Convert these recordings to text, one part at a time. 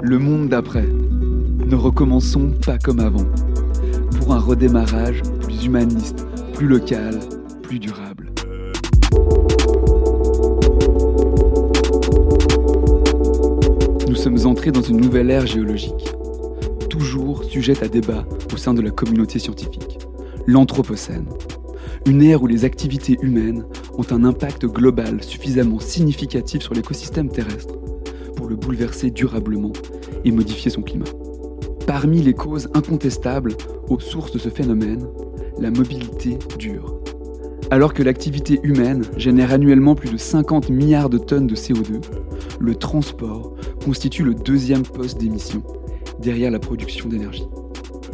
Le monde d'après. Ne recommençons pas comme avant. Pour un redémarrage plus humaniste, plus local, plus durable. Nous sommes entrés dans une nouvelle ère géologique, toujours sujette à débat au sein de la communauté scientifique, l'Anthropocène. Une ère où les activités humaines ont un impact global suffisamment significatif sur l'écosystème terrestre le bouleverser durablement et modifier son climat. Parmi les causes incontestables aux sources de ce phénomène, la mobilité dure. Alors que l'activité humaine génère annuellement plus de 50 milliards de tonnes de CO2, le transport constitue le deuxième poste d'émission, derrière la production d'énergie.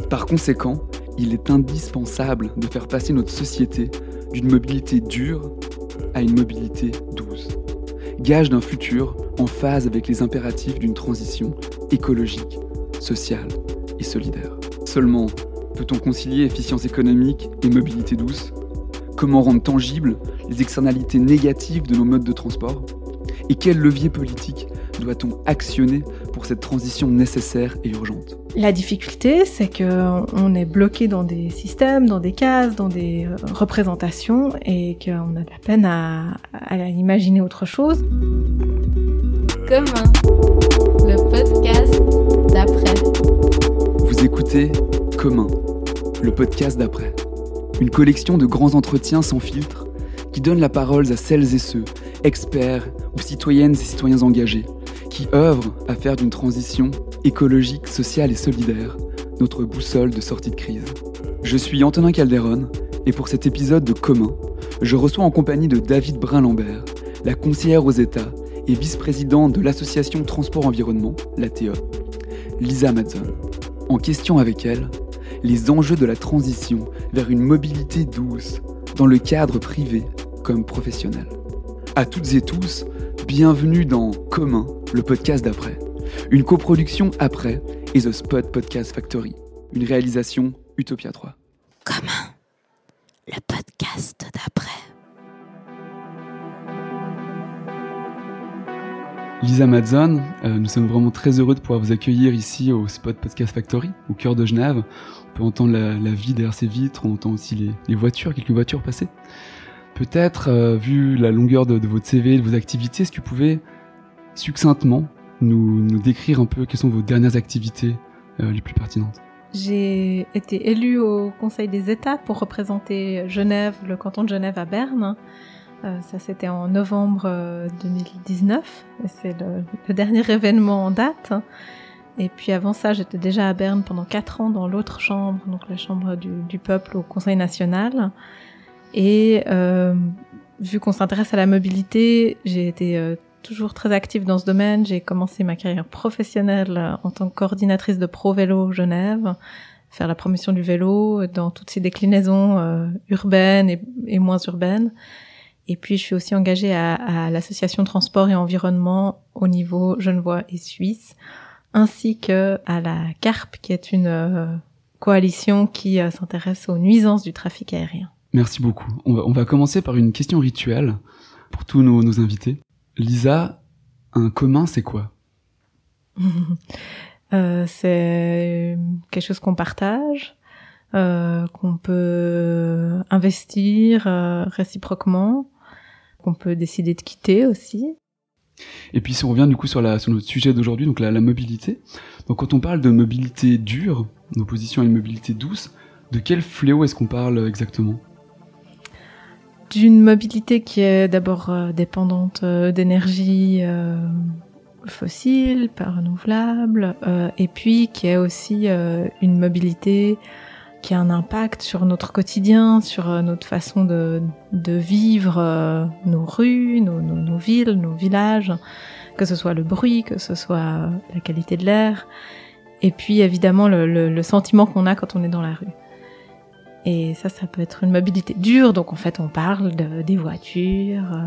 Par conséquent, il est indispensable de faire passer notre société d'une mobilité dure à une mobilité douce, gage d'un futur en phase avec les impératifs d'une transition écologique, sociale et solidaire. Seulement, peut-on concilier efficience économique et mobilité douce? Comment rendre tangibles les externalités négatives de nos modes de transport? Et quel levier politique doit-on actionner pour cette transition nécessaire et urgente? La difficulté, c'est qu'on est bloqué dans des systèmes, dans des cases, dans des euh, représentations et qu'on a de la peine à, à imaginer autre chose. Commun, le podcast d'après. Vous écoutez Commun, le podcast d'après. Une collection de grands entretiens sans filtre qui donne la parole à celles et ceux, experts ou citoyennes et citoyens engagés, qui œuvrent à faire d'une transition écologique, sociale et solidaire notre boussole de sortie de crise. Je suis Antonin Calderon et pour cet épisode de Commun, je reçois en compagnie de David Brun-Lambert, la conseillère aux États et vice-présidente de l'association Transport Environnement, l'ATE, Lisa Madson. En question avec elle, les enjeux de la transition vers une mobilité douce, dans le cadre privé comme professionnel. À toutes et tous, bienvenue dans Commun, le podcast d'après. Une coproduction après et The Spot Podcast Factory. Une réalisation Utopia 3. Commun, le podcast d'après. Lisa Madzon, euh, nous sommes vraiment très heureux de pouvoir vous accueillir ici au Spot Podcast Factory, au cœur de Genève. On peut entendre la, la vie derrière ces vitres, on entend aussi les, les voitures, quelques voitures passer. Peut-être, euh, vu la longueur de, votre CV, de vos activités, est-ce que vous pouvez succinctement nous, décrire un peu quelles sont vos dernières activités euh, les plus pertinentes J'ai été élue au Conseil des États pour représenter Genève, le canton de Genève à Berne. Euh, ça, c'était en novembre 2019. C'est le, dernier événement en date. Et puis avant ça, j'étais déjà à Berne pendant quatre ans dans l'autre chambre, donc la chambre du, peuple au Conseil national. Et euh, vu qu'on s'intéresse à la mobilité, j'ai été euh, toujours très active dans ce domaine. J'ai commencé ma carrière professionnelle en tant que coordinatrice de Pro Vélo Genève, faire la promotion du vélo dans toutes ses déclinaisons euh, urbaines et, et, moins urbaines. Et puis, je suis aussi engagée à, à l'association Transport et Environnement au niveau genevois et suisse, ainsi que à la CARP, qui est une euh, coalition qui euh, s'intéresse aux nuisances du trafic aérien. Merci beaucoup. On va, on va, commencer par une question rituelle pour tous nos, nos invités. Lisa, un commun, c'est quoi? Euh, C'est quelque chose qu'on partage, euh, qu'on peut investir euh, réciproquement, qu'on peut décider de quitter aussi. Et puis si on revient du coup sur, la, sur notre sujet d'aujourd'hui, donc la, la, mobilité. Donc quand on parle de mobilité dure, en opposition à une mobilité douce, de quel fléau est-ce qu'on parle exactement? D'une mobilité qui est d'abord euh, dépendante euh, d'énergie euh, fossile, pas renouvelable, et puis qui est aussi une mobilité qui a un impact sur notre quotidien, sur notre façon de, de vivre nos rues, nos, nos, nos, villes, nos villages, que ce soit le bruit, que ce soit la qualité de l'air, et puis évidemment le, le, le sentiment qu'on a quand on est dans la rue. Et ça, ça peut être une mobilité dure. Donc en fait, on parle de, des voitures, euh,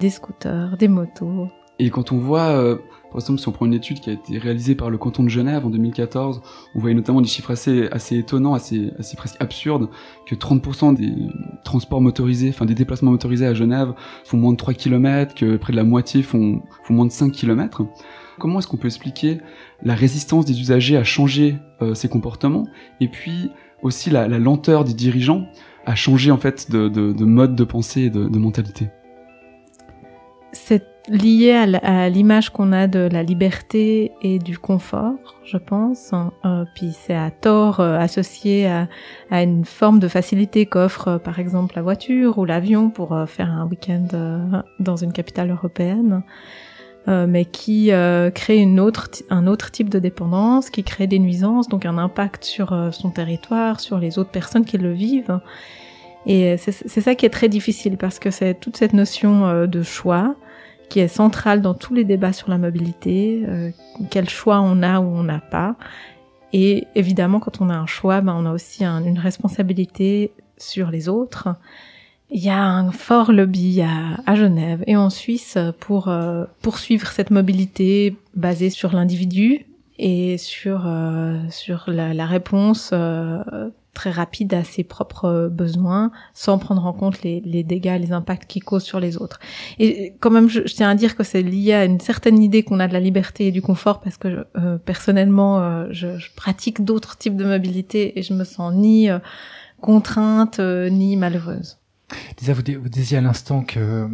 des scooters, des motos. Et quand on voit, euh, par exemple, si on prend une étude qui a été réalisée par le canton de Genève en 2014, on voyait notamment des chiffres assez, assez étonnants, assez, assez presque absurdes, que 30% des transports motorisés, enfin des déplacements motorisés à Genève font moins de 3 km, que près de la moitié font, font moins de 5 km. Comment est-ce qu'on peut expliquer la résistance des usagers à changer euh, ces comportements? Et puis aussi la, lenteur des dirigeants à changer en fait de, de, de mode de pensée et de, mentalité C'est lié à l'image qu'on a de la liberté et du confort, je pense. Euh, puis c'est à tort euh, associé à, une forme de facilité qu'offre euh, par exemple la voiture ou l'avion pour faire un week-end dans une capitale européenne. Mais qui crée une autre, un autre type de dépendance, qui crée des nuisances, donc un impact sur son territoire, sur les autres personnes qui le vivent. Et c'est ça qui est très difficile parce que c'est toute cette notion de choix, qui est centrale dans tous les débats sur la mobilité, euh, quel choix on a ou on n'a pas. Et évidemment, quand on a un choix, ben, on a aussi un, une responsabilité sur les autres. Il y a un fort lobby à, à Genève et en Suisse pour euh, poursuivre cette mobilité basée sur l'individu et sur euh, sur la, la réponse euh, très rapide à ses propres besoins sans prendre en compte les, les dégâts, les impacts qu'il cause sur les autres. Et quand même, je, je tiens à dire que c'est lié à une certaine idée qu'on a de la liberté et du confort parce que euh, personnellement, euh, je, je, pratique d'autres types de mobilité et je me sens ni euh, contrainte euh, ni malheureuse. Lisa, vous, vous disiez à l'instant que euh,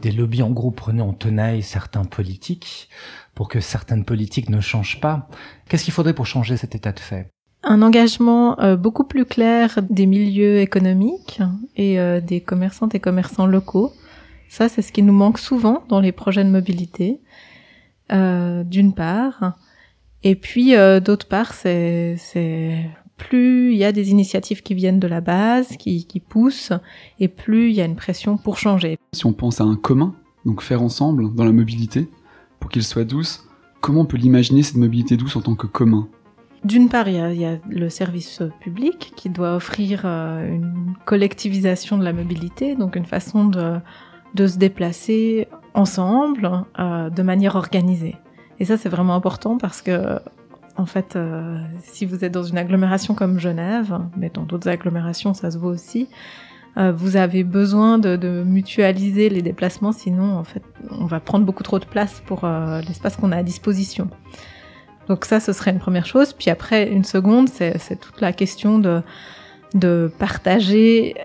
des lobbies en gros prenaient en tenaille certains politiques pour que certaines politiques ne changent pas. Qu'est-ce qu'il faudrait pour changer cet état de fait? Un engagement euh, beaucoup plus clair des milieux économiques et euh, des commerçantes et commerçants locaux. Ça, c'est ce qui nous manque souvent dans les projets de mobilité, euh, d'une part. Et puis, euh, d'autre part, c'est, c'est plus il y a des initiatives qui viennent de la base, qui, qui poussent, et plus il y a une pression pour changer. Si on pense à un commun, donc faire ensemble dans la mobilité, pour qu'il soit douce, comment on peut l'imaginer cette mobilité douce en tant que commun? D'une part, il y, a, il y, a, le service public qui doit offrir euh, une collectivisation de la mobilité, donc une façon de, de se déplacer ensemble, euh, de manière organisée. Et ça, c'est vraiment important parce que, en fait, euh, si vous êtes dans une agglomération comme Genève, mais dans d'autres agglomérations, ça se voit aussi, euh, vous avez besoin de, mutualiser les déplacements, sinon, en fait, on va prendre beaucoup trop de place pour euh, l'espace qu'on a à disposition. Donc ça, ce serait une première chose. Puis après, une seconde, c'est toute la question de, de partager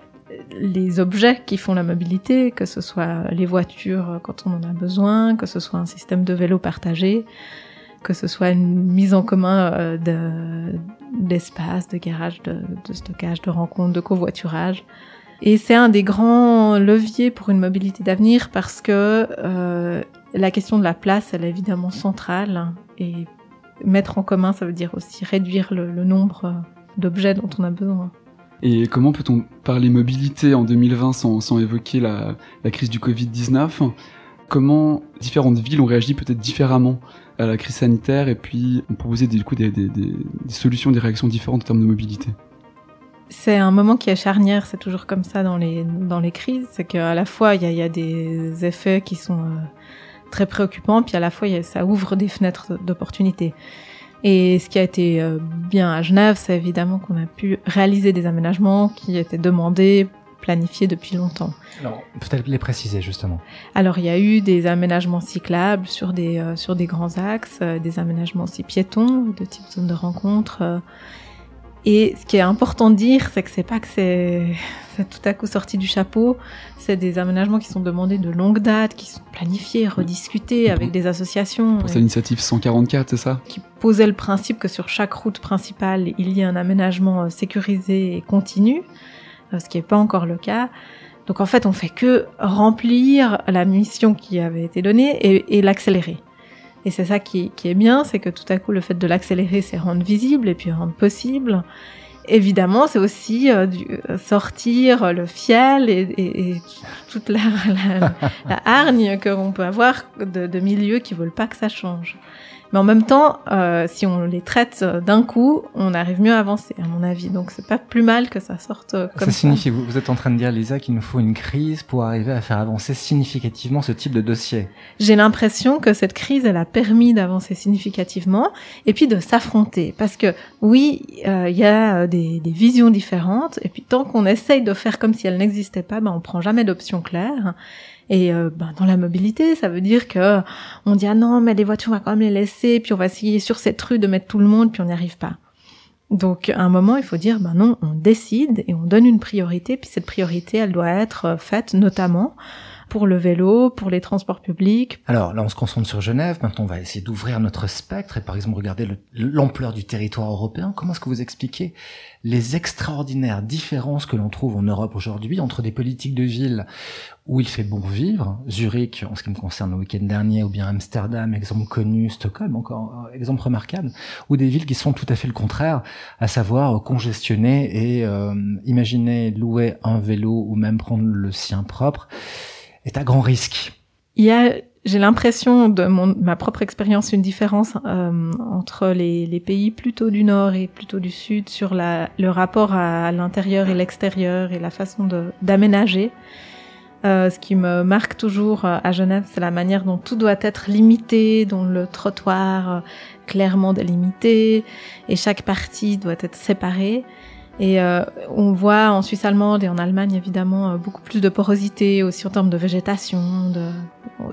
les objets qui font la mobilité, que ce soit les voitures quand on en a besoin, que ce soit un système de vélo partagé, que ce soit une mise en commun d'espace, de, garage, de, stockage, de rencontres, de covoiturage. Et c'est un des grands leviers pour une mobilité d'avenir parce que euh, la question de la place, elle est évidemment centrale et mettre en commun, ça veut dire aussi réduire le, nombre d'objets dont on a besoin. Et comment peut-on parler mobilité en 2020 sans, sans évoquer la, crise du Covid-19 Comment différentes villes ont réagi peut-être différemment à la crise sanitaire et puis ont proposé du coup des, des, solutions, des réactions différentes en termes de mobilité c'est un moment qui est charnière, c'est toujours comme ça dans les, dans les crises, c'est qu'à la fois il y a, des effets qui sont euh, très préoccupant, puis à la fois ça ouvre des fenêtres d'opportunités. Et ce qui a été euh, bien à Genève, c'est évidemment qu'on a pu réaliser des aménagements qui étaient demandés, planifiés depuis longtemps. Alors, peut-être les préciser justement. Alors, il y a eu des aménagements cyclables sur des euh, sur des grands axes, euh, des aménagements aussi piétons, de type zone de rencontre. Euh, et ce qui est important de dire, c'est que c'est pas que c'est tout à coup sorti du chapeau. C'est des aménagements qui sont demandés de longue date, qui sont planifiés, rediscutés avec des associations. Pour cette initiative 144, c'est ça? Qui posait le principe que sur chaque route principale, il y a un aménagement sécurisé et continu, ce qui n'est pas encore le cas. Donc en fait, on fait que remplir la mission qui avait été donnée et, l'accélérer. Et c'est ça qui, est bien, c'est que tout à coup, le fait de l'accélérer, c'est rendre visible et puis rendre possible. Évidemment, c'est aussi euh, du, sortir le fiel et, toute la, la, la hargne qu'on peut avoir de, de milieux qui veulent pas que ça change. Mais en même temps, euh, si on les traite d'un coup, on arrive mieux à avancer, à mon avis. Donc c'est pas plus mal que ça sorte comme ça. Ça signifie, vous, vous êtes en train de dire, Lisa, qu'il nous faut une crise pour arriver à faire avancer significativement ce type de dossier. J'ai l'impression que cette crise, elle a permis d'avancer significativement et puis de s'affronter. Parce que oui, il euh, y a des, des, visions différentes et puis tant qu'on essaye de faire comme si elles n'existaient pas, ben on prend jamais d'option claire. Et euh, ben, dans la mobilité, ça veut dire que on dit ah non, mais les voitures on va quand même les laisser, puis on va essayer sur cette rue de mettre tout le monde, puis on n'y arrive pas. Donc à un moment, il faut dire ben non, on décide et on donne une priorité, puis cette priorité, elle doit être faite notamment pour le vélo, pour les transports publics. Alors là, on se concentre sur Genève. Maintenant, on va essayer d'ouvrir notre spectre et par exemple regarder l'ampleur du territoire européen. Comment est-ce que vous expliquez les extraordinaires différences que l'on trouve en Europe aujourd'hui entre des politiques de ville où il fait bon vivre, Zurich en ce qui me concerne le week-end dernier, ou bien Amsterdam, exemple connu, Stockholm encore euh, exemple remarquable, ou des villes qui sont tout à fait le contraire, à savoir congestionnées et euh, imaginez louer un vélo ou même prendre le sien propre est à grand risque. Il y a, j'ai l'impression de mon, ma propre expérience, une différence euh, entre les, les, pays plutôt du nord et plutôt du sud sur la, le rapport à, l'intérieur et l'extérieur et la façon de, d'aménager. Euh, ce qui me marque toujours euh, à Genève, c'est la manière dont tout doit être limité, dont le trottoir euh, clairement délimité et chaque partie doit être séparée. Et euh, on voit en Suisse allemande et en Allemagne évidemment euh, beaucoup plus de porosité aussi en termes de végétation. De...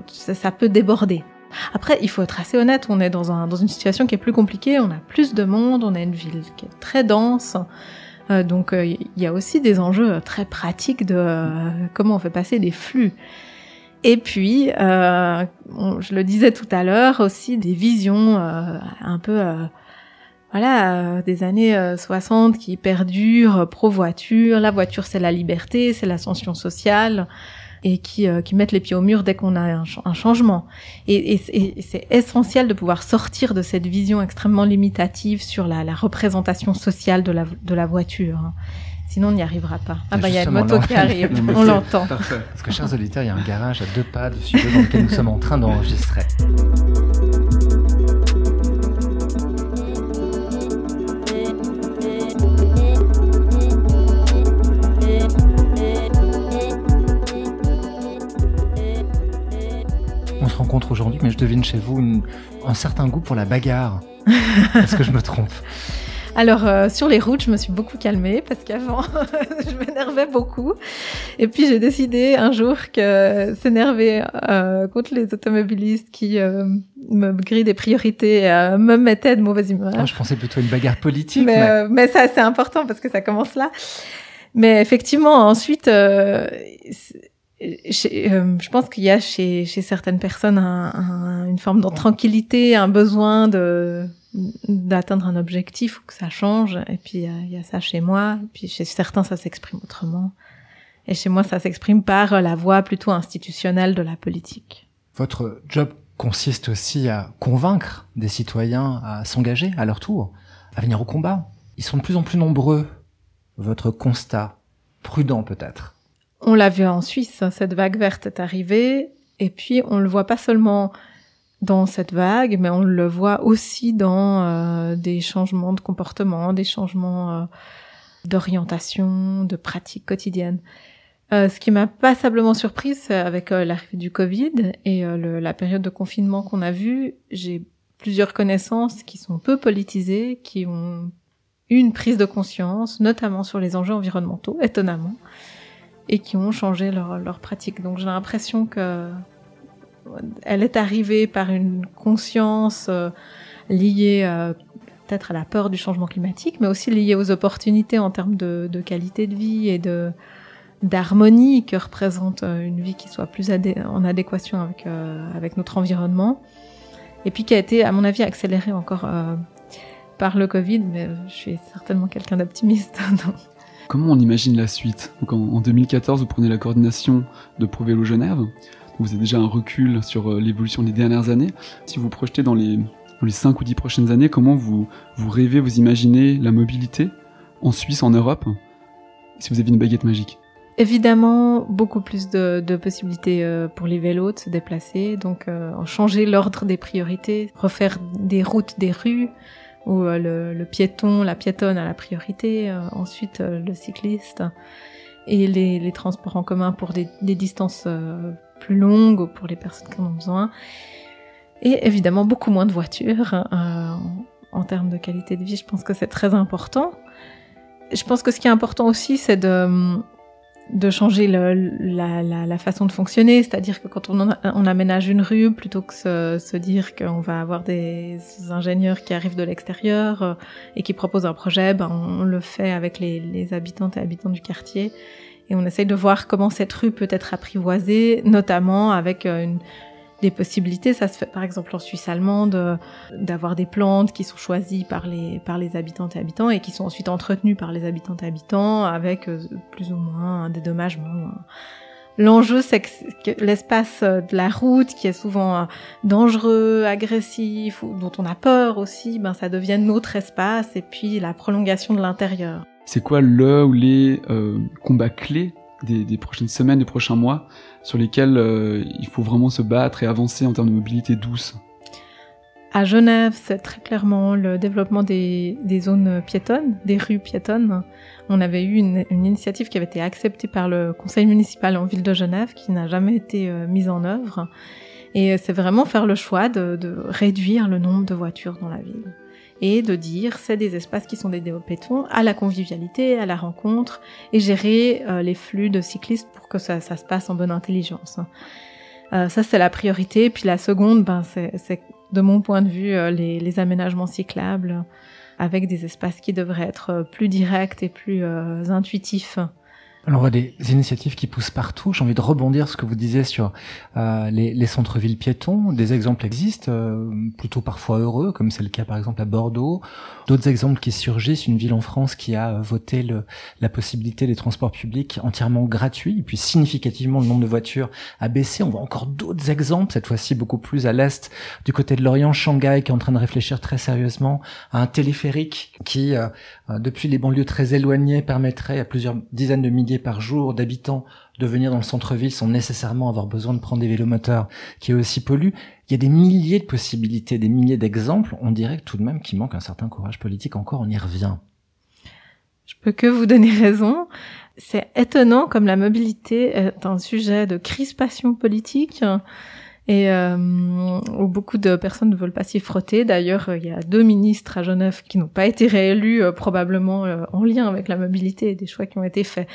Ça, peut déborder. Après, il faut être assez honnête, on est dans, un, dans une situation qui est plus compliquée, on a plus de monde, on a une ville qui est très dense. Euh, donc euh, il y a aussi des enjeux très pratiques de comment on fait passer des flux. Et puis, je le disais tout à l'heure, aussi des visions un peu voilà, euh, des années 60 euh, qui perdurent, euh, pro-voiture, la voiture c'est la liberté, c'est l'ascension sociale, et qui, qui mettent les pieds au mur dès qu'on a un, un, changement. Et, et, c'est essentiel de pouvoir sortir de cette vision extrêmement limitative sur la, la représentation sociale de la, de la voiture. Hein. Sinon, on n'y arrivera pas. Ah bah, il y a une moto qui arrive, on l'entend. Parce que, chers auditeurs, il y a un garage à deux pas dessus dans lequel nous sommes en train d'enregistrer. Rencontre aujourd'hui, mais je devine chez vous un certain goût pour la bagarre. Est-ce que je me trompe? Alors euh, sur les routes, je me suis beaucoup calmée parce qu'avant, je m'énervais beaucoup. Et puis j'ai décidé un jour que s'énerver euh, contre les automobilistes qui euh, me grillent des priorités me mettaient de mauvaise humeur. Ah, je pensais plutôt à une bagarre politique. Mais, mais... ça c'est important parce que ça commence là. Mais effectivement, ensuite, euh, je pense qu'il y a chez, certaines personnes un, une forme de tranquillité, un besoin d'atteindre un objectif ou que ça change. Et puis il y a ça chez moi. Et puis chez certains, ça s'exprime autrement. Et chez moi, ça s'exprime par la voie plutôt institutionnelle de la politique. Votre job consiste aussi à convaincre des citoyens à s'engager à leur tour, à venir au combat. Ils sont de plus en plus nombreux. Votre constat, prudent peut-être, on l'a vu en Suisse, hein, cette vague verte est arrivée, et puis on le voit pas seulement dans cette vague, mais on le voit aussi dans euh, des changements de comportement, des changements euh, d'orientation, de pratiques quotidiennes. Euh, ce qui m'a passablement surprise avec l'arrivée du Covid et la période de confinement qu'on a vu, j'ai plusieurs connaissances qui sont peu politisées, qui ont eu une prise de conscience, notamment sur les enjeux environnementaux, étonnamment et qui ont changé leur, leur pratique. Donc j'ai l'impression que elle est arrivée par une conscience euh, liée euh, peut-être à la peur du changement climatique, mais aussi liée aux opportunités en termes de, de qualité de vie et de d'harmonie que représente euh, une vie qui soit plus en adéquation avec avec notre environnement, et puis qui a été, à mon avis, accélérée encore par le Covid. Mais je suis certainement quelqu'un d'optimiste. Comment on imagine la suite en, 2014, vous prenez la coordination de ProVélo Genève. Vous avez déjà un recul sur euh, l'évolution des dernières années. Si vous projetez dans les, dans les 5 ou 10 prochaines années, comment vous, rêvez, vous imaginez la mobilité en Suisse, en Europe, si vous avez une baguette magique Évidemment, beaucoup plus de, de, possibilités euh, pour les vélos de se déplacer, donc euh, changer l'ordre des priorités, refaire des routes, des rues, où euh, le, le, piéton, la piétonne a la priorité, euh, ensuite euh, le cycliste et les, les, transports en commun pour des, des distances plus longues ou pour les personnes qui en ont besoin. Et évidemment beaucoup moins de voitures. En, en termes de qualité de vie, je pense que c'est très important. Je pense que ce qui est important aussi, c'est de de changer le, la, la, la, façon de fonctionner, c'est-à-dire que quand on, on, aménage une rue, plutôt que se, se dire qu'on va avoir des ingénieurs qui arrivent de l'extérieur euh, et qui proposent un projet, ben on, le fait avec les, les habitantes et habitants du quartier. Et on essaye de voir comment cette rue peut être apprivoisée, notamment avec euh, une, des possibilités. Ça se fait par exemple en Suisse allemande, euh, d'avoir des plantes qui sont choisies par les, par les habitantes et habitants et qui sont ensuite entretenues par les habitantes et habitants avec euh, plus ou moins un dédommagement. L'enjeu, c'est que l'espace de la route, qui est souvent dangereux, agressif, dont on a peur aussi, ben ça devienne notre espace, et puis la prolongation de l'intérieur. C'est quoi le ou les euh, combats clés des, prochaines semaines, des prochains mois, sur lesquels euh, il faut vraiment se battre et avancer en termes de mobilité douce À Genève, c'est très clairement le développement des, zones piétonnes, des rues piétonnes. On avait eu une, initiative qui avait été acceptée par le conseil municipal en ville de Genève, qui n'a jamais été euh, mise en œuvre. Et c'est vraiment faire le choix de réduire le nombre de voitures dans la ville et de dire c'est des espaces qui sont des pétons à la convivialité, à la rencontre et gérer euh, les flux de cyclistes pour que ça, ça se passe en bonne intelligence. Euh, ça c'est la priorité. Puis la seconde, ben, c'est de mon point de vue euh, les, les, aménagements cyclables avec des espaces qui devraient être plus directs et plus euh, intuitifs. On voit des initiatives qui poussent partout. J'ai envie de rebondir ce que vous disiez sur euh, les, les centres-villes piétons. Des exemples existent, euh, plutôt parfois heureux, comme c'est le cas par exemple à Bordeaux. D'autres exemples qui surgissent, une ville en France qui a voté le, la possibilité des transports publics entièrement gratuits, et puis significativement le nombre de voitures a baissé. On voit encore d'autres exemples, cette fois-ci beaucoup plus à l'est, du côté de l'Orient, Shanghai, qui est en train de réfléchir très sérieusement à un téléphérique qui, euh, euh depuis les banlieues très éloignées, permettrait à plusieurs dizaines de milliers par jour d'habitants de venir dans le centre-ville sans nécessairement avoir besoin de prendre des vélomoteurs qui aussi polluent. Il y a des milliers de possibilités, des milliers d'exemples. On dirait tout de même qu'il manque un certain courage politique. Encore, on y revient. Je peux que vous donner raison. C'est étonnant comme la mobilité est un sujet de crispation politique et euh, beaucoup de personnes ne veulent pas s'y frotter. D'ailleurs, il y a deux ministres à Genève qui n'ont pas été réélus, euh, probablement euh, en lien avec la mobilité et des choix qui ont été faits.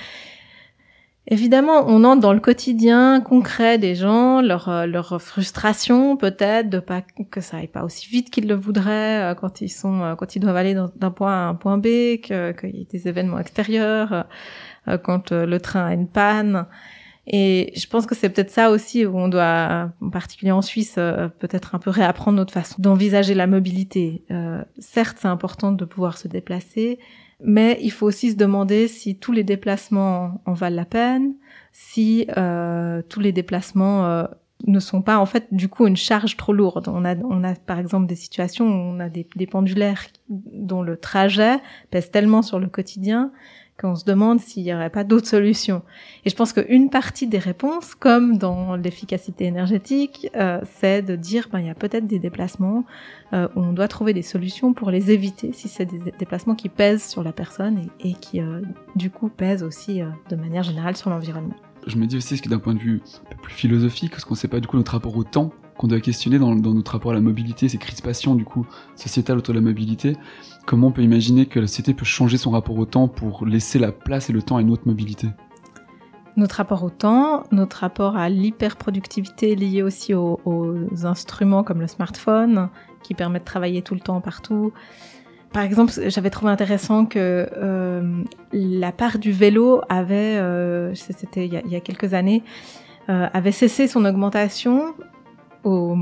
Évidemment, on entre dans le quotidien concret des gens, leur, euh, leur frustration peut-être de pas que ça aille pas aussi vite qu'ils le voudraient quand ils sont quand ils doivent aller d'un point A à un point B, qu'il y ait des événements extérieurs, quand le train a une panne. Et je pense que c'est peut-être ça aussi où on doit, en particulier en Suisse, peut-être un peu réapprendre notre façon d'envisager la mobilité. certes, c'est important de pouvoir se déplacer, mais il faut aussi se demander si tous les déplacements en valent la peine, si euh, tous les déplacements euh, ne sont pas en fait du coup une charge trop lourde. On a, on a par exemple des situations où on a des, des pendulaires dont le trajet pèse tellement sur le quotidien qu'on se demande s'il n'y aurait pas d'autres solutions. Et je pense qu'une partie des réponses, comme dans l'efficacité énergétique, euh, c'est de dire ben il y a peut-être des déplacements euh, où on doit trouver des solutions pour les éviter si c'est des déplacements qui pèsent sur la personne et, et qui euh, du coup pèsent aussi euh, de manière générale sur l'environnement. Je me dis aussi ce qui d'un point de vue plus philosophique, parce qu'on ne sait pas du coup notre rapport au temps qu'on doit questionner dans, dans, notre rapport à la mobilité, ces crispations du coup sociétales autour de la mobilité. Comment on peut imaginer que la société peut changer son rapport au temps pour laisser la place et le temps à une autre mobilité? Notre rapport au temps, notre rapport à l'hyperproductivité liée aussi aux, aux, instruments comme le smartphone qui permet de travailler tout le temps partout. Par exemple, j'avais trouvé intéressant que euh, la part du vélo avait, euh, c'était il, y a quelques années, euh, avait cessé son augmentation au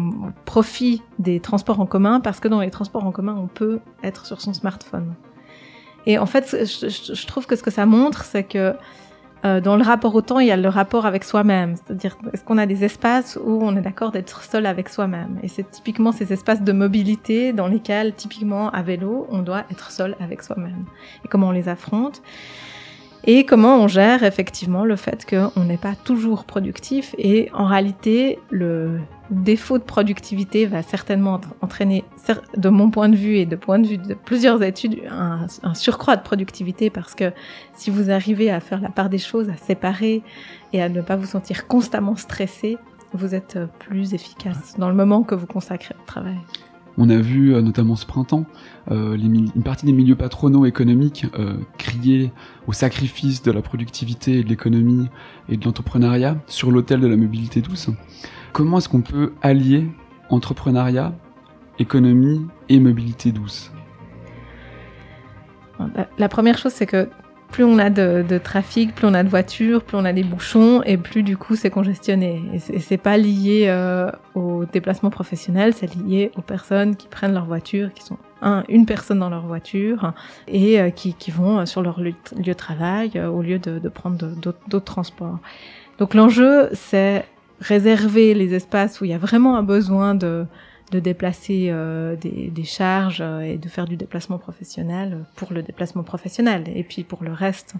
profit des transports en commun parce que dans les transports en commun, on peut être sur son smartphone. Et en fait, je trouve que ce que ça montre, c'est que euh, dans le rapport au temps, il y a le rapport avec soi-même. C'est-à-dire, est-ce qu'on a des espaces où on est d'accord d'être seul avec soi-même? Et c'est typiquement ces espaces de mobilité dans lesquels, typiquement à vélo, on doit être seul avec soi-même. Et comment on les affronte? Et comment on gère effectivement le fait qu'on n'est pas toujours productif? Et en réalité le défaut de productivité va certainement entraîner, de mon point de vue et de point de vue de plusieurs études, un, un surcroît de productivité parce que si vous arrivez à faire la part des choses, à séparer et à ne pas vous sentir constamment stressé, vous êtes plus efficace dans le moment que vous consacrez au travail. On a vu euh, notamment ce printemps euh, les une partie des milieux patronaux économiques euh, crier au sacrifice de la productivité et de l'économie et de l'entrepreneuriat sur l'autel de la mobilité douce. Comment est-ce qu'on peut allier entrepreneuriat, économie et mobilité douce? La- première chose, c'est que plus on a de, trafic, plus on a de voitures, plus on a des bouchons, et plus du coup c'est congestionné. Et c'est- pas lié euh, au déplacement professionnel, c'est lié aux personnes qui prennent leur voiture, qui sont un, une personne dans leur voiture, et euh, qui, vont euh, sur leur lieu, de travail euh, au lieu de, prendre d'autres transports. Donc l'enjeu, c'est réserver les espaces où il y a vraiment un besoin de, de déplacer euh, des, des charges euh, et de faire du déplacement professionnel pour le déplacement professionnel et puis pour le reste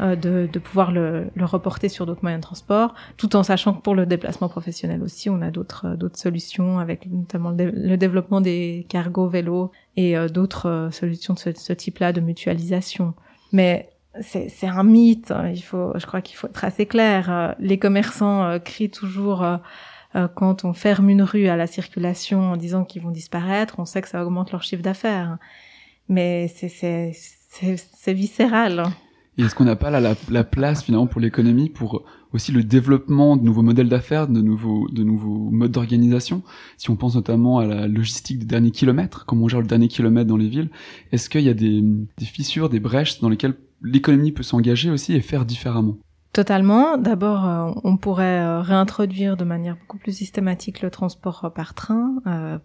euh, de, de pouvoir le, le reporter sur d'autres moyens de transport tout en sachant que pour le déplacement professionnel aussi on a d'autres euh, d'autres solutions avec notamment le, le développement des cargos vélos et euh, d'autres euh, solutions de ce, ce type-là de mutualisation. Mais c'est un mythe hein. il faut je crois qu'il faut être assez clair Euh, les commerçants euh, crient toujours euh, quand on ferme une rue à la circulation en disant qu'ils vont disparaître, on sait que ça augmente leur chiffre d'affaires. Mais c'est viscéral. Et est-ce qu'on n'a pas là la, la place finalement pour l'économie, pour aussi le développement de nouveaux modèles d'affaires, de nouveaux, de nouveaux modes d'organisation? Si on pense notamment à la logistique des derniers kilomètres, comment on gère le dernier kilomètre dans les villes, est-ce qu'il y a des fissures, des brèches dans lesquelles l'économie peut s'engager aussi et faire différemment Totalement. D'abord, euh, on pourrait euh, réintroduire de manière beaucoup plus systématique le transport euh, par train,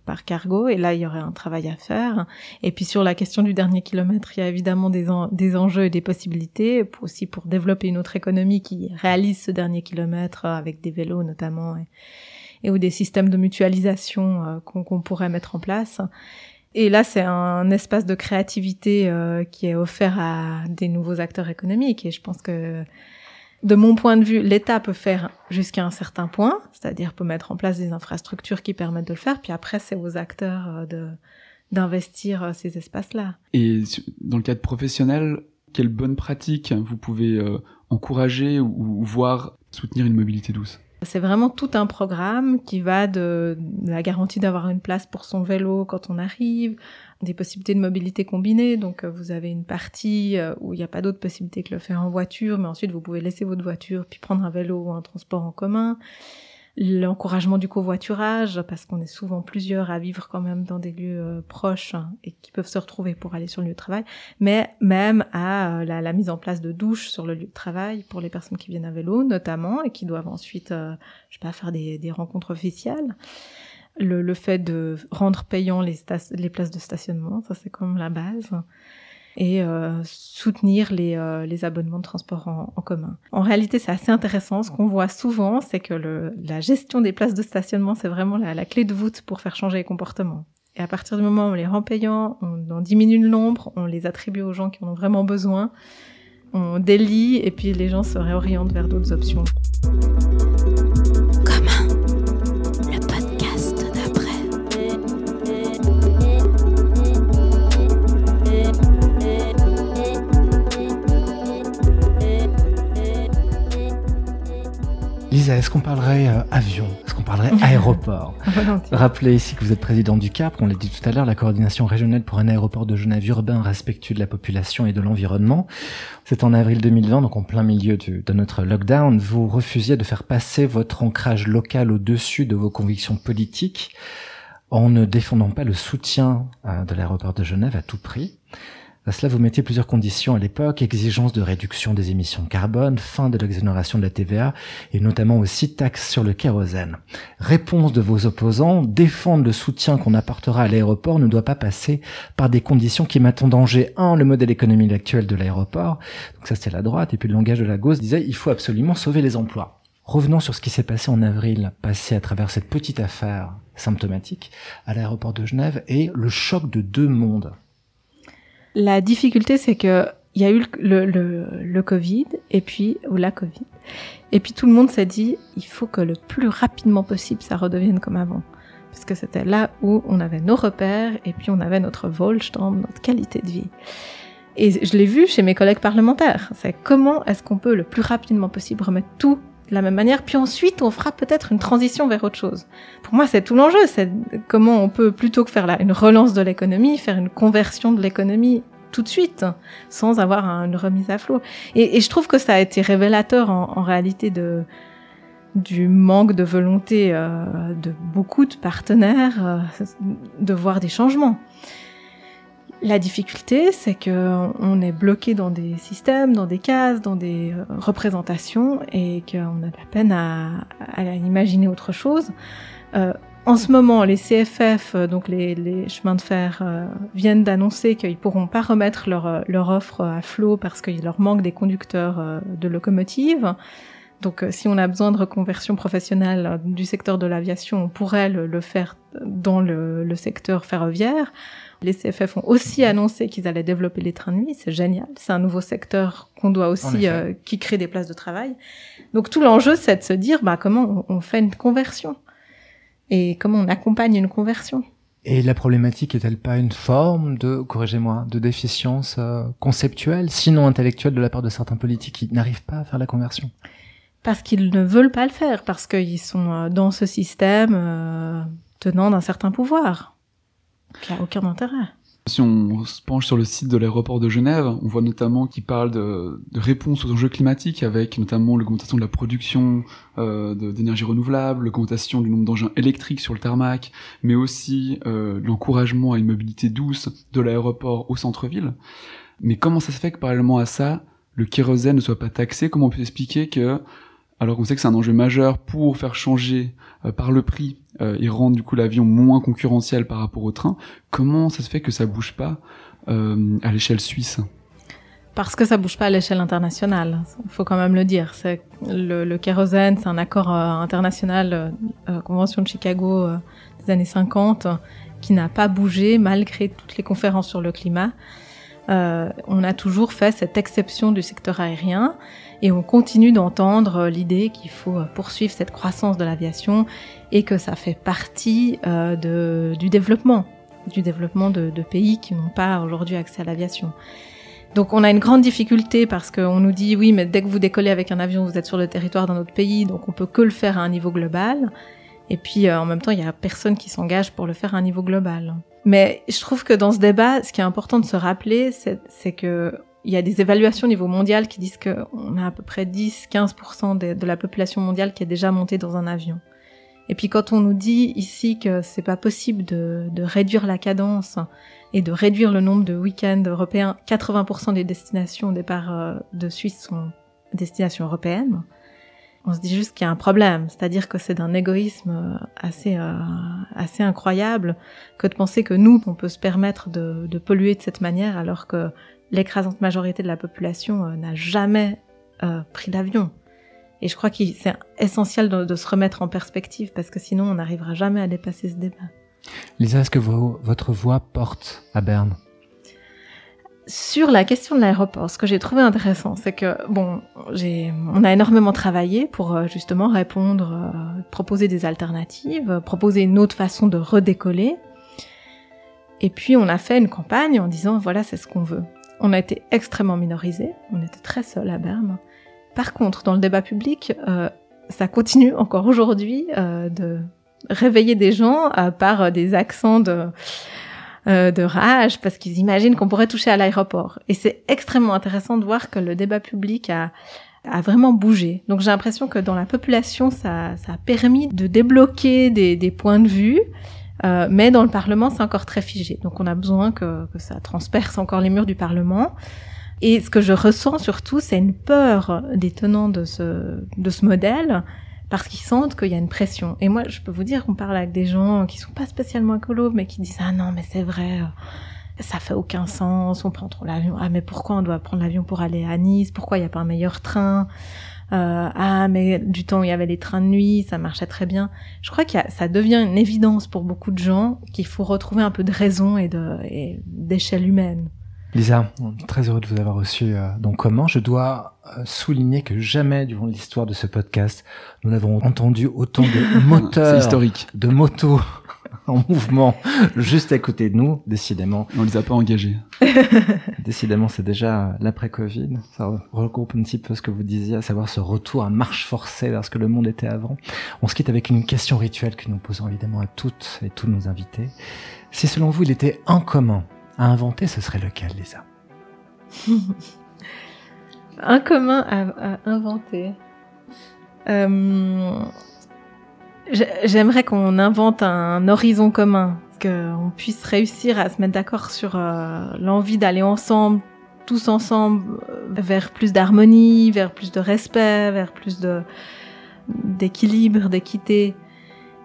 par cargo, et là, il y aurait un travail à faire. Et puis sur la question du dernier kilomètre, il y a évidemment des, en- des enjeux et des possibilités, aussi pour développer une autre économie qui réalise ce dernier kilomètre avec des vélos notamment, et, ou des systèmes de mutualisation qu'on pourrait mettre en place. Et là, c'est un espace de créativité euh, qui est offert à des nouveaux acteurs économiques, et je pense que de mon point de vue, l'État peut faire jusqu'à un certain point, c'est-à-dire peut mettre en place des infrastructures qui permettent de le faire, puis après c'est aux acteurs euh, de d'investir euh, ces espaces-là. Et dans le cadre professionnel, quelles bonnes pratiques vous pouvez encourager ou, ou voir soutenir une mobilité douce? C'est vraiment tout un programme qui va de la garantie d'avoir une place pour son vélo quand on arrive, des possibilités de mobilité combinée. Donc euh, vous avez une partie euh, où il n'y a pas d'autre possibilité que le faire en voiture, mais ensuite vous pouvez laisser votre voiture puis prendre un vélo ou un transport en commun. L'encouragement du covoiturage, parce qu'on est souvent plusieurs à vivre quand même dans des lieux euh, proches hein, et qui peuvent se retrouver pour aller sur le lieu de travail, mais même à euh, la, mise en place de douches sur le lieu de travail pour les personnes qui viennent à vélo notamment et qui doivent ensuite, euh, je sais pas, faire des, des rencontres officielles. Le, le fait de rendre payant les places de stationnement, ça c'est comme la base et euh, soutenir les, euh, les abonnements de transport en, en commun. En réalité, c'est assez intéressant. Ce qu'on voit souvent, c'est que le, la gestion des places de stationnement, c'est vraiment la, clé de voûte pour faire changer les comportements. Et à partir du moment où on les rend payants, on en diminue le nombre, on les attribue aux gens qui en ont vraiment besoin, on délie et puis les gens se réorientent vers d'autres options. Est-ce qu'on parlerait euh, avion? Est-ce qu'on parlerait aéroport? Rappelez ici que vous êtes président du CAP, on l'a dit tout à l'heure, la coordination régionale pour un aéroport de Genève urbain respectueux de la population et de l'environnement. C'est en avril 2020, donc en plein milieu du- de notre lockdown, vous refusiez de faire passer votre ancrage local au-dessus de vos convictions politiques en ne défendant pas le soutien euh, de l'aéroport de Genève à tout prix. À cela, vous mettiez plusieurs conditions à l'époque, exigence de réduction des émissions de carbone, fin de l'exonération de la TVA et notamment aussi taxe sur le kérosène. Réponse de vos opposants, défendre le soutien qu'on apportera à l'aéroport ne doit pas passer par des conditions qui mettent en danger, un, le modèle économique actuel de l'aéroport, donc ça c'était la droite, et puis le langage de la gauche disait il faut absolument sauver les emplois. Revenons sur ce qui s'est passé en avril, passé à travers cette petite affaire symptomatique à l'aéroport de Genève et le choc de deux mondes. La difficulté, c'est que il y a eu le, le, le, Covid et puis ou la Covid, et puis tout le monde s'est dit il faut que le plus rapidement possible ça redevienne comme avant, parce que c'était là où on avait nos repères et puis on avait notre Wohlstand, notre qualité de vie. Et je l'ai vu chez mes collègues parlementaires. C'est comment est-ce qu'on peut le plus rapidement possible remettre tout de la même manière, puis ensuite on fera peut-être une transition vers autre chose. Pour moi, c'est tout l'enjeu, c'est comment on peut plutôt que faire là une relance de l'économie, faire une conversion de l'économie tout de suite, sans avoir une remise à flot. Et, je trouve que ça a été révélateur en, en réalité de du manque de volonté euh, de beaucoup de partenaires euh, de voir des changements. La difficulté, c'est que on est bloqué dans des systèmes, dans des cases, dans des euh, représentations, et qu'on a de la peine à, imaginer autre chose. Euh, en ce moment, les CFF, euh, donc les, chemins de fer, viennent d'annoncer qu'ils pourront pas remettre leur, offre à flot parce qu'il leur manque des conducteurs de locomotives. Donc, si on a besoin de reconversion professionnelle du secteur de l'aviation, on pourrait le, le faire dans le, secteur ferroviaire. Les CFF ont aussi annoncé qu'ils allaient développer les trains de nuit. C'est génial. C'est un nouveau secteur qu'on doit aussi, euh, qui crée des places de travail. Donc, tout l'enjeu, c'est de se dire, bah, comment on, on fait une conversion et comment on accompagne une conversion. Et la problématique est-elle pas une forme de, corrigez-moi, de déficience euh, conceptuelle, sinon intellectuelle de la part de certains politiques qui n'arrivent pas à faire la conversion? Parce qu'ils ne veulent pas le faire, parce qu'ils sont euh, dans ce système euh, tenant d'un certain pouvoir, qui a aucun intérêt. Si on se penche sur le site de l'aéroport de Genève, on voit notamment qu'il parle de, de réponse aux enjeux climatiques, avec notamment l'augmentation de la production euh, d'énergie renouvelable, l'augmentation du nombre d'engins électriques sur le tarmac, mais aussi euh, l'encouragement à une mobilité douce de l'aéroport au centre-ville. Mais comment ça se fait que parallèlement à ça, le kérosène ne soit pas taxé? Comment on peut expliquer que, alors qu'on sait que c'est un enjeu majeur pour faire changer euh, par le prix euh, et rendre du coup l'avion moins concurrentiel par rapport au train. Comment ça se fait que ça bouge pas euh, à l'échelle suisse? Parce que ça bouge pas à l'échelle internationale. Il faut quand même le dire. C'est le, le kérosène, c'est un accord euh, international, euh, convention de Chicago euh, des années 50, qui n'a pas bougé malgré toutes les conférences sur le climat. On a toujours fait cette exception du secteur aérien et on continue d'entendre l'idée qu'il faut poursuivre cette croissance de l'aviation et que ça fait partie de, du développement, du développement de, de pays qui n'ont pas aujourd'hui accès à l'aviation. Donc on a une grande difficulté parce qu'on nous dit oui, mais dès que vous décollez avec un avion, vous êtes sur le territoire d'un autre pays, donc on peut que le faire à un niveau global. Et puis euh, en même temps, il y a personne qui s'engage pour le faire à un niveau global. Mais je trouve que dans ce débat, ce qui est important de se rappeler, c'est que il y a des évaluations au niveau mondial qui disent qu'on a à peu près 10-15% de, la population mondiale qui est déjà montée dans un avion. Et puis quand on nous dit ici que c'est pas possible de, de, réduire la cadence et de réduire le nombre de week-ends européens, 80% des destinations au départ euh, de Suisse sont destinations européennes. On se dit juste qu'il y a un problème, c'est-à-dire que c'est d'un égoïsme euh, assez euh, assez incroyable que de penser que nous on peut se permettre de, de polluer de cette manière alors que l'écrasante majorité de la population euh, n'a jamais euh, pris l'avion. Et je crois que c'est essentiel de, de, se remettre en perspective parce que sinon on n'arrivera jamais à dépasser ce débat. Lisa, est-ce que votre voix porte à Berne? Sur la question de l'aéroport, ce que j'ai trouvé intéressant, c'est que bon, on a énormément travaillé pour euh, justement répondre, euh, proposer des alternatives, proposer une autre façon de redécoller. Et puis on a fait une campagne en disant voilà c'est ce qu'on veut. On a été extrêmement minorisé, on était très seul à Berne. Par contre, dans le débat public, euh, ça continue encore aujourd'hui de réveiller des gens par des accents de euh, de rage parce qu'ils imaginent qu'on pourrait toucher à l'aéroport. Et c'est extrêmement intéressant de voir que le débat public a, a vraiment bougé. Donc j'ai l'impression que dans la population, ça, ça a permis de débloquer des, des points de vue. Euh, mais dans le Parlement, c'est encore très figé. Donc on a besoin que, que, ça transperce encore les murs du Parlement. Et ce que je ressens surtout, c'est une peur des tenants de ce, de ce modèle parce qu'ils sentent qu'il y a une pression. Et moi, je peux vous dire qu'on parle avec des gens qui sont pas spécialement écolos, mais qui disent ah non, mais c'est vrai, euh, ça fait aucun sens, on prend trop l'avion. Ah mais pourquoi on doit prendre l'avion pour aller à Nice? Pourquoi il n'y a pas un meilleur train? Euh, Ah mais du temps où il y avait les trains de nuit, ça marchait très bien. Je crois que ça devient une évidence pour beaucoup de gens qu'il faut retrouver un peu de raison et d'échelle humaine. Lisa, très heureux de vous avoir reçu euh, Donc comment Je dois euh, souligner que jamais durant l'histoire de ce podcast, nous n'avons entendu autant de moteurs, historique. de motos en mouvement juste à côté de nous. Décidément, On les a pas engagés. décidément, c'est déjà l'après-Covid. Ça regroupe un petit peu ce que vous disiez, à savoir ce retour à marche forcée vers ce que le monde était avant. On se quitte avec une question rituelle que nous posons évidemment à toutes et tous nos invités. Si selon vous, il était en commun à inventer, ce serait lequel, Lisa? Un commun à, inventer. Euh, j'ai- J'aimerais qu'on invente un horizon commun, qu'on puisse réussir à se mettre d'accord sur euh, l'envie d'aller ensemble, tous ensemble, euh, vers plus d'harmonie, vers plus de respect, vers plus d'équilibre, d'équité.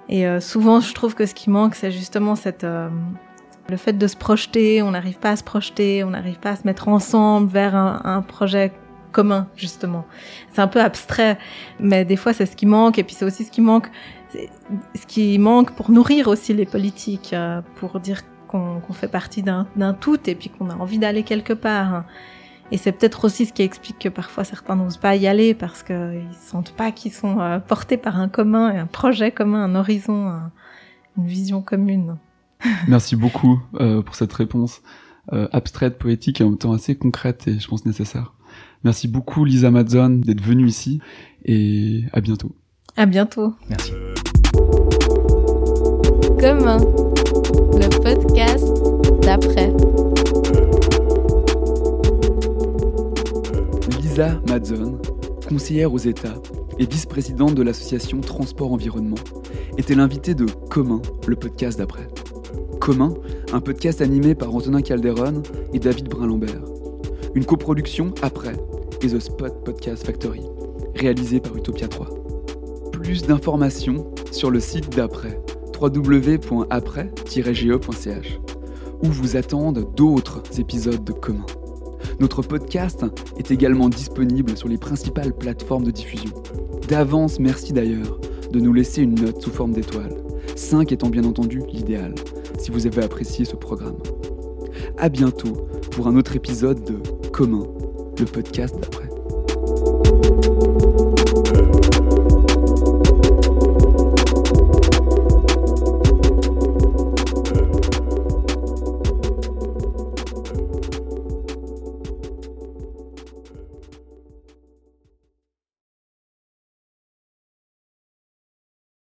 Et souvent, je trouve que ce qui manque, c'est justement cette le fait de se projeter. On n'arrive pas à se projeter, on n'arrive pas à se mettre ensemble vers un, projet commun, justement. C'est un peu abstrait, mais des fois, c'est ce qui manque. Et puis, c'est aussi ce qui manque, ce qui manque pour nourrir aussi les politiques, euh, pour dire qu'on fait partie d'un tout et puis qu'on a envie d'aller quelque part. Et c'est peut-être aussi ce qui explique que parfois certains n'osent pas y aller parce qu'ils sentent pas qu'ils sont euh, portés par un commun, un projet commun, un horizon, un- une vision commune. Merci beaucoup euh, pour cette réponse euh, abstraite, poétique et en même temps assez concrète et je pense nécessaire. Merci beaucoup Lisa Madzon d'être venue ici et à bientôt. À bientôt. Merci. Commun, le podcast d'après. Lisa Madzon, conseillère aux États et vice-présidente de l'association Transport Environnement, était l'invitée de Commun, le podcast d'après. Commun, un podcast animé par Antonin Calderon et David Brun-Lambert. Une coproduction après et The Spot Podcast Factory, réalisée par Utopia 3. Plus d'informations sur le site d'après, www.après-ge.ch, où vous attendent d'autres épisodes de Commun. Notre podcast est également disponible sur les principales plateformes de diffusion. D'avance, merci d'ailleurs de nous laisser une note sous forme d'étoiles, 5 étant bien entendu l'idéal, si vous avez apprécié ce programme. À bientôt pour un autre épisode de Commun, le podcast d'après.